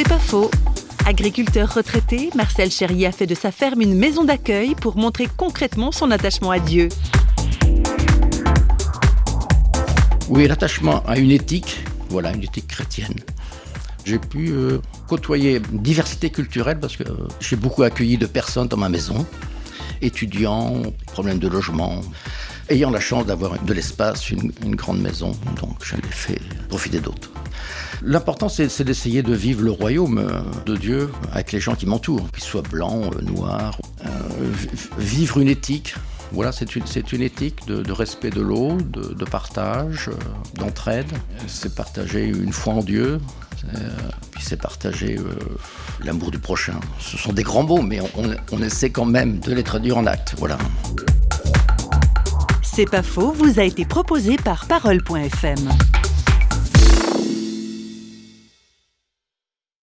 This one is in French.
C'est pas faux. Agriculteur retraité, Marcel Chéry a fait de sa ferme une maison d'accueil pour montrer concrètement son attachement à Dieu. Oui, l'attachement à une éthique, voilà, une éthique chrétienne. J'ai pu euh, côtoyer diversité culturelle parce que euh, j'ai beaucoup accueilli de personnes dans ma maison, étudiants, problèmes de logement. Ayant la chance d'avoir de l'espace, une, une grande maison, donc j'en ai fait profiter d'autres. L'important, c'est d'essayer de vivre le royaume euh, de Dieu avec les gens qui m'entourent, qu'ils soient blancs, euh, noirs. Euh, vivre une éthique. Voilà, c'est une, une, éthique de, respect de l'eau, de, partage, d'entraide. C'est partager une foi en Dieu, puis c'est partager l'amour du prochain. Ce sont des grands mots, mais on, on essaie quand même de les traduire en actes. Voilà. C'est pas faux, vous a été proposé par Parole.fm.